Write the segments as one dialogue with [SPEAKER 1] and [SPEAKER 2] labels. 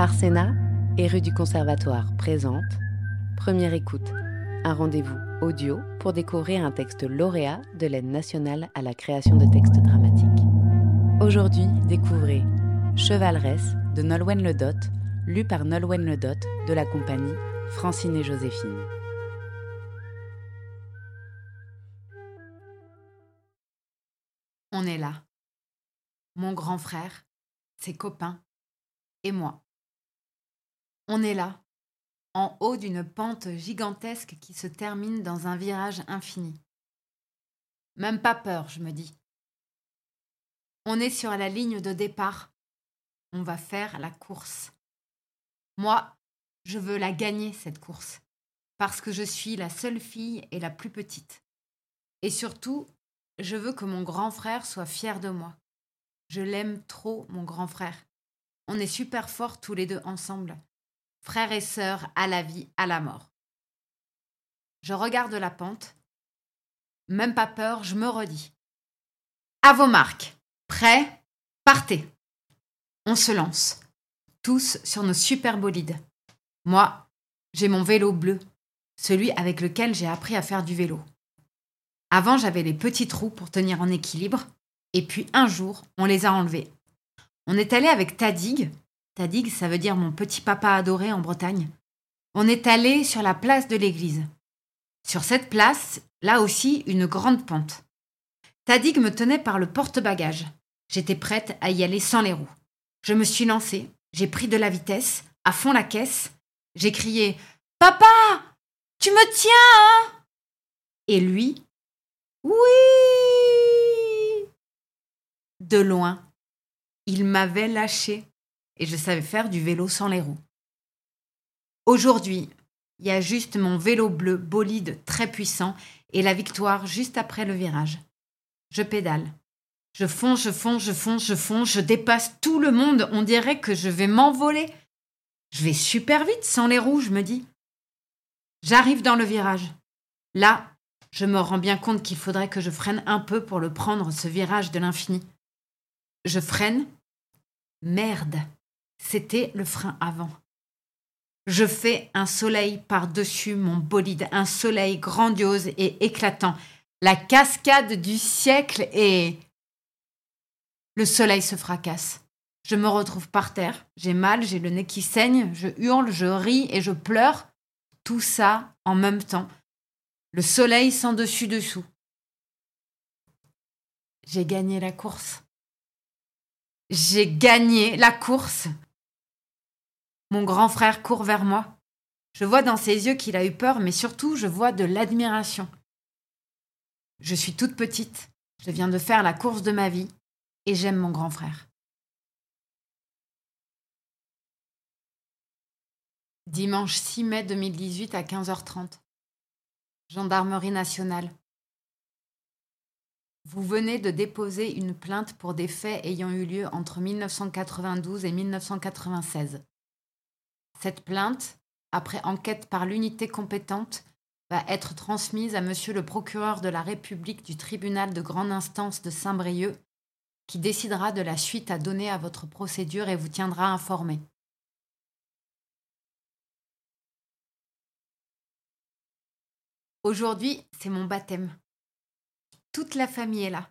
[SPEAKER 1] Arsena et rue du Conservatoire présente Première écoute, un rendez-vous audio pour découvrir un texte lauréat de l'aide nationale à la création de textes dramatiques. Aujourd'hui, découvrez Chevaleresse de Nolwenn Ledot, lu par Nolwenn Ledot de la compagnie Francine et Joséphine.
[SPEAKER 2] On est là. Mon grand frère, ses copains et moi. On est là, en haut d'une pente gigantesque qui se termine dans un virage infini. Même pas peur, je me dis. On est sur la ligne de départ. On va faire la course. Moi, je veux la gagner, cette course, parce que je suis la seule fille et la plus petite. Et surtout, je veux que mon grand frère soit fier de moi. Je l'aime trop, mon grand frère. On est super forts tous les deux ensemble frères et sœurs à la vie, à la mort. Je regarde la pente. Même pas peur, je me redis. À vos marques. Prêts? Partez. On se lance. Tous sur nos super bolides. Moi, j'ai mon vélo bleu, celui avec lequel j'ai appris à faire du vélo. Avant, j'avais les petits trous pour tenir en équilibre, et puis un jour, on les a enlevés. On est allé avec Tadig, Tadig, ça veut dire mon petit papa adoré en Bretagne. On est allé sur la place de l'église. Sur cette place, là aussi, une grande pente. Tadig me tenait par le porte-bagages. J'étais prête à y aller sans les roues. Je me suis lancée, j'ai pris de la vitesse, à fond la caisse. J'ai crié Papa Tu me tiens, hein Et lui Oui De loin, il m'avait lâché et je savais faire du vélo sans les roues. Aujourd'hui, il y a juste mon vélo bleu bolide très puissant et la victoire juste après le virage. Je pédale. Je fonce, je fonce, je fonce, je fonce, je dépasse tout le monde. On dirait que je vais m'envoler. Je vais super vite sans les roues, je me dis. J'arrive dans le virage. Là, je me rends bien compte qu'il faudrait que je freine un peu pour le prendre, ce virage de l'infini. Je freine. Merde. C'était le frein avant. Je fais un soleil par-dessus mon bolide, un soleil grandiose et éclatant, la cascade du siècle et... Le soleil se fracasse. Je me retrouve par terre, j'ai mal, j'ai le nez qui saigne, je hurle, je ris et je pleure. Tout ça en même temps. Le soleil sans dessus-dessous. J'ai gagné la course. J'ai gagné la course. Mon grand frère court vers moi. Je vois dans ses yeux qu'il a eu peur, mais surtout je vois de l'admiration. Je suis toute petite, je viens de faire la course de ma vie, et j'aime mon grand frère. Dimanche 6 mai 2018 à 15h30. Gendarmerie nationale. Vous venez de déposer une plainte pour des faits ayant eu lieu entre 1992 et 1996. Cette plainte, après enquête par l'unité compétente, va être transmise à Monsieur le procureur de la République du tribunal de grande instance de Saint-Brieuc, qui décidera de la suite à donner à votre procédure et vous tiendra informé. Aujourd'hui, c'est mon baptême. Toute la famille est là.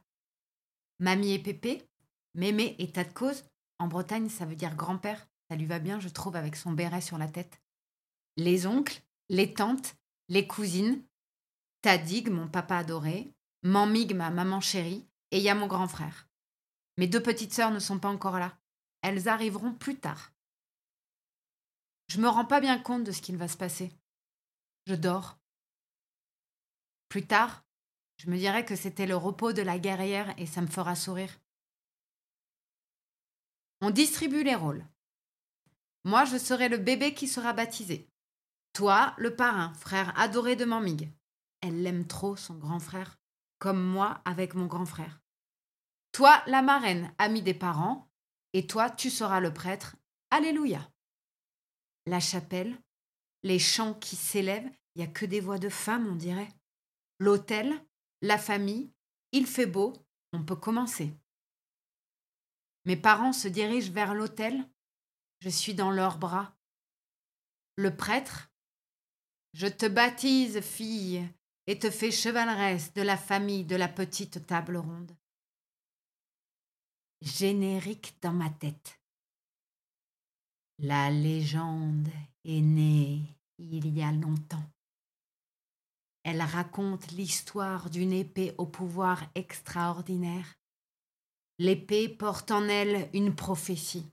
[SPEAKER 2] Mamie et Pépé, Mémé et de cause. En Bretagne, ça veut dire grand-père. Ça lui va bien, je trouve, avec son béret sur la tête. Les oncles, les tantes, les cousines, Tadig, mon papa adoré, Mamig, ma maman chérie, et y a mon grand frère. Mes deux petites sœurs ne sont pas encore là. Elles arriveront plus tard. Je me rends pas bien compte de ce qu'il va se passer. Je dors. Plus tard, je me dirai que c'était le repos de la guerrière et ça me fera sourire. On distribue les rôles. Moi, je serai le bébé qui sera baptisé. Toi, le parrain, frère adoré de Mamig. Elle l'aime trop, son grand frère, comme moi avec mon grand frère. Toi, la marraine, amie des parents, et toi, tu seras le prêtre. Alléluia. La chapelle, les chants qui s'élèvent, il n'y a que des voix de femmes, on dirait. L'hôtel, la famille, il fait beau, on peut commencer. Mes parents se dirigent vers l'hôtel je suis dans leurs bras. Le prêtre, je te baptise, fille, et te fais chevaleresse de la famille de la petite table ronde. Générique dans ma tête. La légende est née il y a longtemps. Elle raconte l'histoire d'une épée au pouvoir extraordinaire. L'épée porte en elle une prophétie.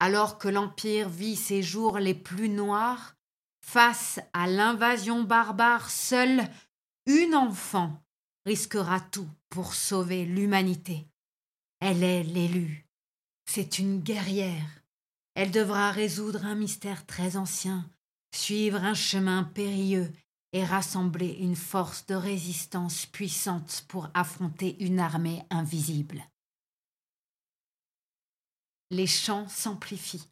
[SPEAKER 2] Alors que l'Empire vit ses jours les plus noirs, face à l'invasion barbare, seule une enfant risquera tout pour sauver l'humanité. Elle est l'élue. C'est une guerrière. Elle devra résoudre un mystère très ancien, suivre un chemin périlleux et rassembler une force de résistance puissante pour affronter une armée invisible. Les chants s'amplifient,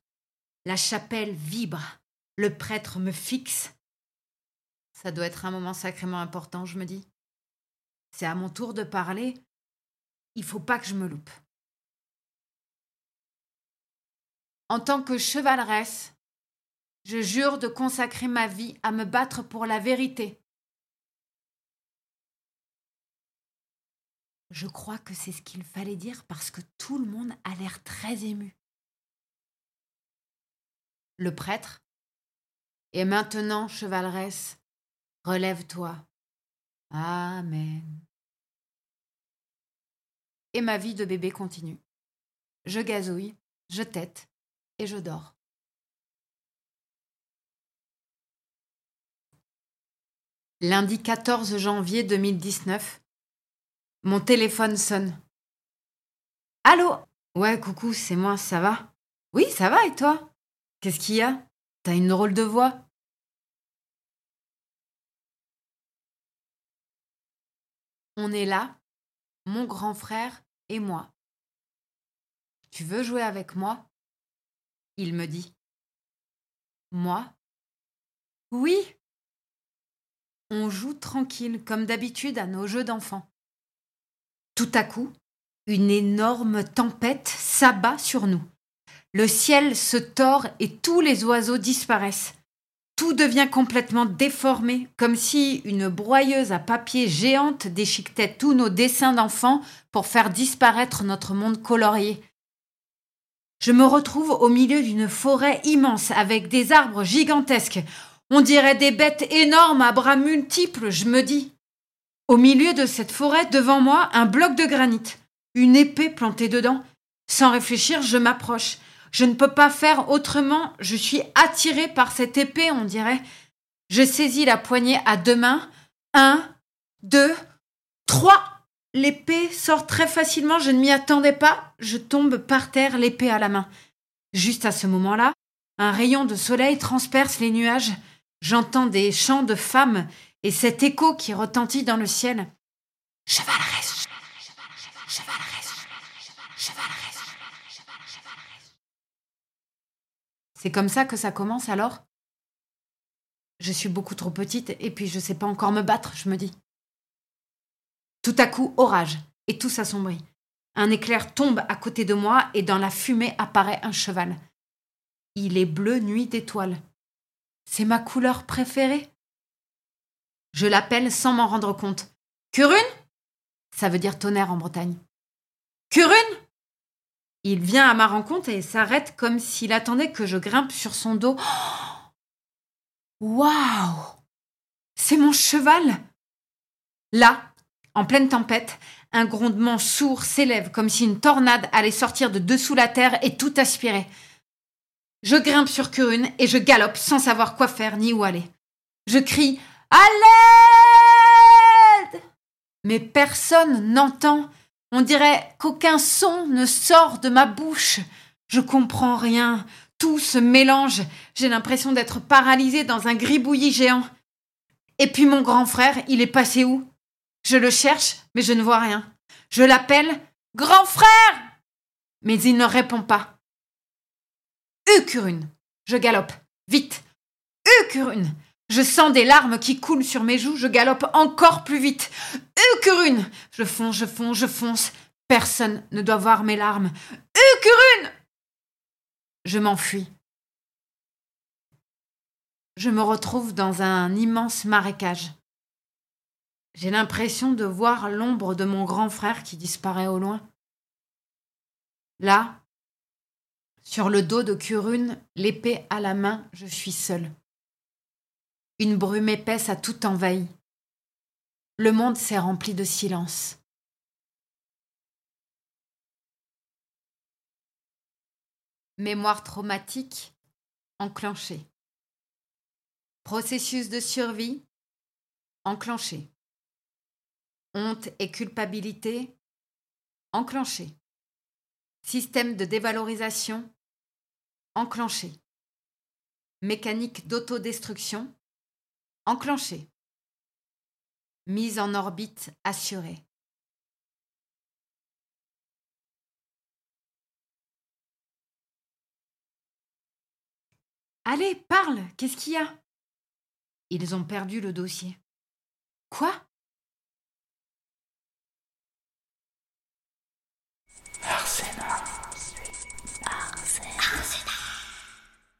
[SPEAKER 2] la chapelle vibre, le prêtre me fixe. Ça doit être un moment sacrément important, je me dis. C'est à mon tour de parler. Il faut pas que je me loupe. En tant que chevaleresse, je jure de consacrer ma vie à me battre pour la vérité. Je crois que c'est ce qu'il fallait dire parce que tout le monde a l'air très ému. Le prêtre Et maintenant, chevaleresse, relève-toi. Amen. Et ma vie de bébé continue. Je gazouille, je tète et je dors. Lundi 14 janvier 2019, mon téléphone sonne. Allô? Ouais, coucou, c'est moi, ça va? Oui, ça va et toi? Qu'est-ce qu'il y a? T'as une drôle de voix? On est là, mon grand frère et moi. Tu veux jouer avec moi? Il me dit. Moi? Oui on joue tranquille, comme d'habitude à nos jeux d'enfants. Tout à coup, une énorme tempête s'abat sur nous. Le ciel se tord et tous les oiseaux disparaissent. Tout devient complètement déformé, comme si une broyeuse à papier géante déchiquetait tous nos dessins d'enfants pour faire disparaître notre monde colorié. Je me retrouve au milieu d'une forêt immense avec des arbres gigantesques. On dirait des bêtes énormes à bras multiples, je me dis. Au milieu de cette forêt, devant moi, un bloc de granit, une épée plantée dedans. Sans réfléchir, je m'approche. Je ne peux pas faire autrement, je suis attirée par cette épée, on dirait. Je saisis la poignée à deux mains. Un, deux, trois. L'épée sort très facilement, je ne m'y attendais pas. Je tombe par terre, l'épée à la main. Juste à ce moment-là, un rayon de soleil transperce les nuages. J'entends des chants de femmes et cet écho qui retentit dans le ciel. C'est comme ça que ça commence alors? Je suis beaucoup trop petite et puis je sais pas encore me battre, je me dis. Tout à coup, orage, et tout s'assombrit. Un éclair tombe à côté de moi et dans la fumée apparaît un cheval. Il est bleu nuit d'étoiles. C'est ma couleur préférée? Je l'appelle sans m'en rendre compte. Curune Ça veut dire tonnerre en Bretagne. Curune Il vient à ma rencontre et s'arrête comme s'il attendait que je grimpe sur son dos. Waouh C'est mon cheval Là, en pleine tempête, un grondement sourd s'élève comme si une tornade allait sortir de dessous la terre et tout aspirer. Je grimpe sur Curune et je galope sans savoir quoi faire ni où aller. Je crie À l'aide Mais personne n'entend. On dirait qu'aucun son ne sort de ma bouche. Je comprends rien. Tout se mélange. J'ai l'impression d'être paralysée dans un gribouillis géant. Et puis mon grand frère, il est passé où? Je le cherche, mais je ne vois rien. Je l'appelle Grand frère Mais il ne répond pas. Ucurune Je galope. Vite Ucurune Je sens des larmes qui coulent sur mes joues, je galope encore plus vite. Ucurune Je fonce, je fonce, je fonce. Personne ne doit voir mes larmes. Ucurune Je m'enfuis. Je me retrouve dans un immense marécage. J'ai l'impression de voir l'ombre de mon grand frère qui disparaît au loin. Là, sur le dos de Curune, l'épée à la main, je suis seule. Une brume épaisse a tout envahi. Le monde s'est rempli de silence. Mémoire traumatique enclenchée. Processus de survie enclenché. Honte et culpabilité enclenché. Système de dévalorisation enclenché. Mécanique d'autodestruction enclenché. Mise en orbite assurée. Allez, parle, qu'est-ce qu'il y a? Ils ont perdu le dossier. Quoi?